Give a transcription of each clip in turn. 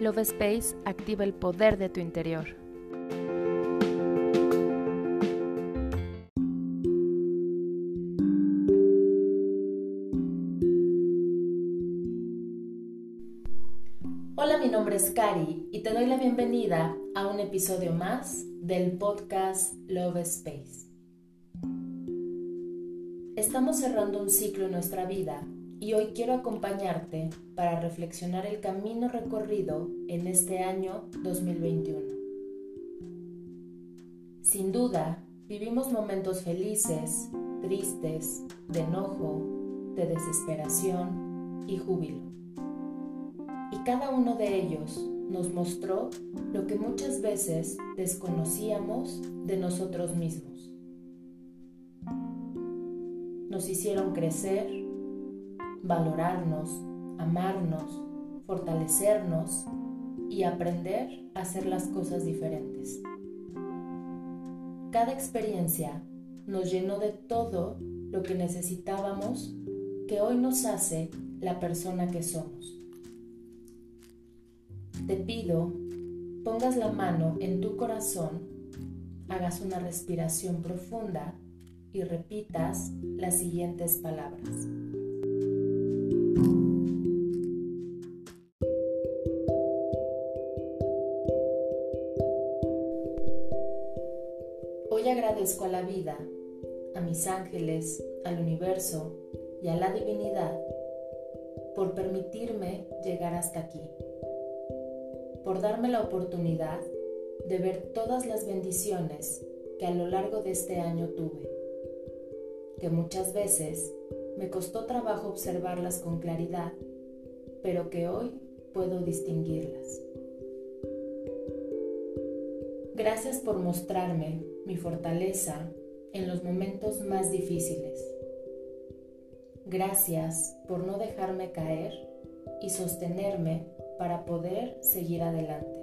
Love Space activa el poder de tu interior. Hola, mi nombre es Cari y te doy la bienvenida a un episodio más del podcast Love Space. Estamos cerrando un ciclo en nuestra vida y hoy quiero acompañarte para reflexionar el camino recorrido en este año 2021. Sin duda, vivimos momentos felices, tristes, de enojo, de desesperación y júbilo. Y cada uno de ellos nos mostró lo que muchas veces desconocíamos de nosotros mismos. Nos hicieron crecer, valorarnos, amarnos, fortalecernos y aprender a hacer las cosas diferentes. Cada experiencia nos llenó de todo lo que necesitábamos que hoy nos hace la persona que somos. Te pido, pongas la mano en tu corazón, hagas una respiración profunda y repitas las siguientes palabras. Hoy agradezco a la vida, a mis ángeles, al universo y a la divinidad por permitirme llegar hasta aquí, por darme la oportunidad de ver todas las bendiciones que a lo largo de este año tuve, que muchas veces me costó trabajo observarlas con claridad, pero que hoy puedo distinguirlas. Gracias por mostrarme mi fortaleza en los momentos más difíciles. Gracias por no dejarme caer y sostenerme para poder seguir adelante.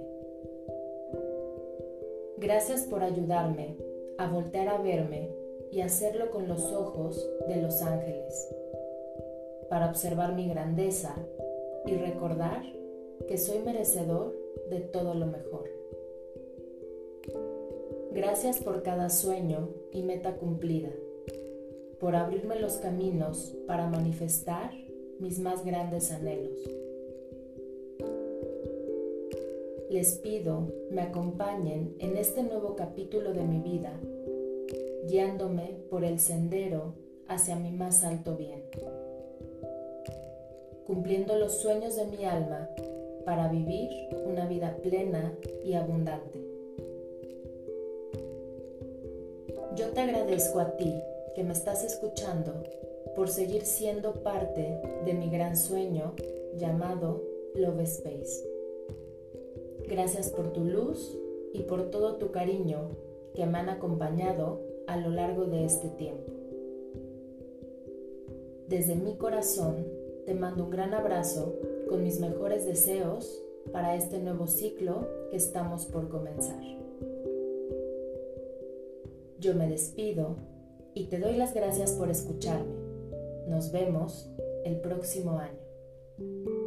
Gracias por ayudarme a voltear a verme y hacerlo con los ojos de los ángeles, para observar mi grandeza y recordar que soy merecedor de todo lo mejor. Gracias por cada sueño y meta cumplida, por abrirme los caminos para manifestar mis más grandes anhelos. Les pido me acompañen en este nuevo capítulo de mi vida guiándome por el sendero hacia mi más alto bien, cumpliendo los sueños de mi alma para vivir una vida plena y abundante. Yo te agradezco a ti que me estás escuchando por seguir siendo parte de mi gran sueño llamado Love Space. Gracias por tu luz y por todo tu cariño que me han acompañado a lo largo de este tiempo. Desde mi corazón te mando un gran abrazo con mis mejores deseos para este nuevo ciclo que estamos por comenzar. Yo me despido y te doy las gracias por escucharme. Nos vemos el próximo año.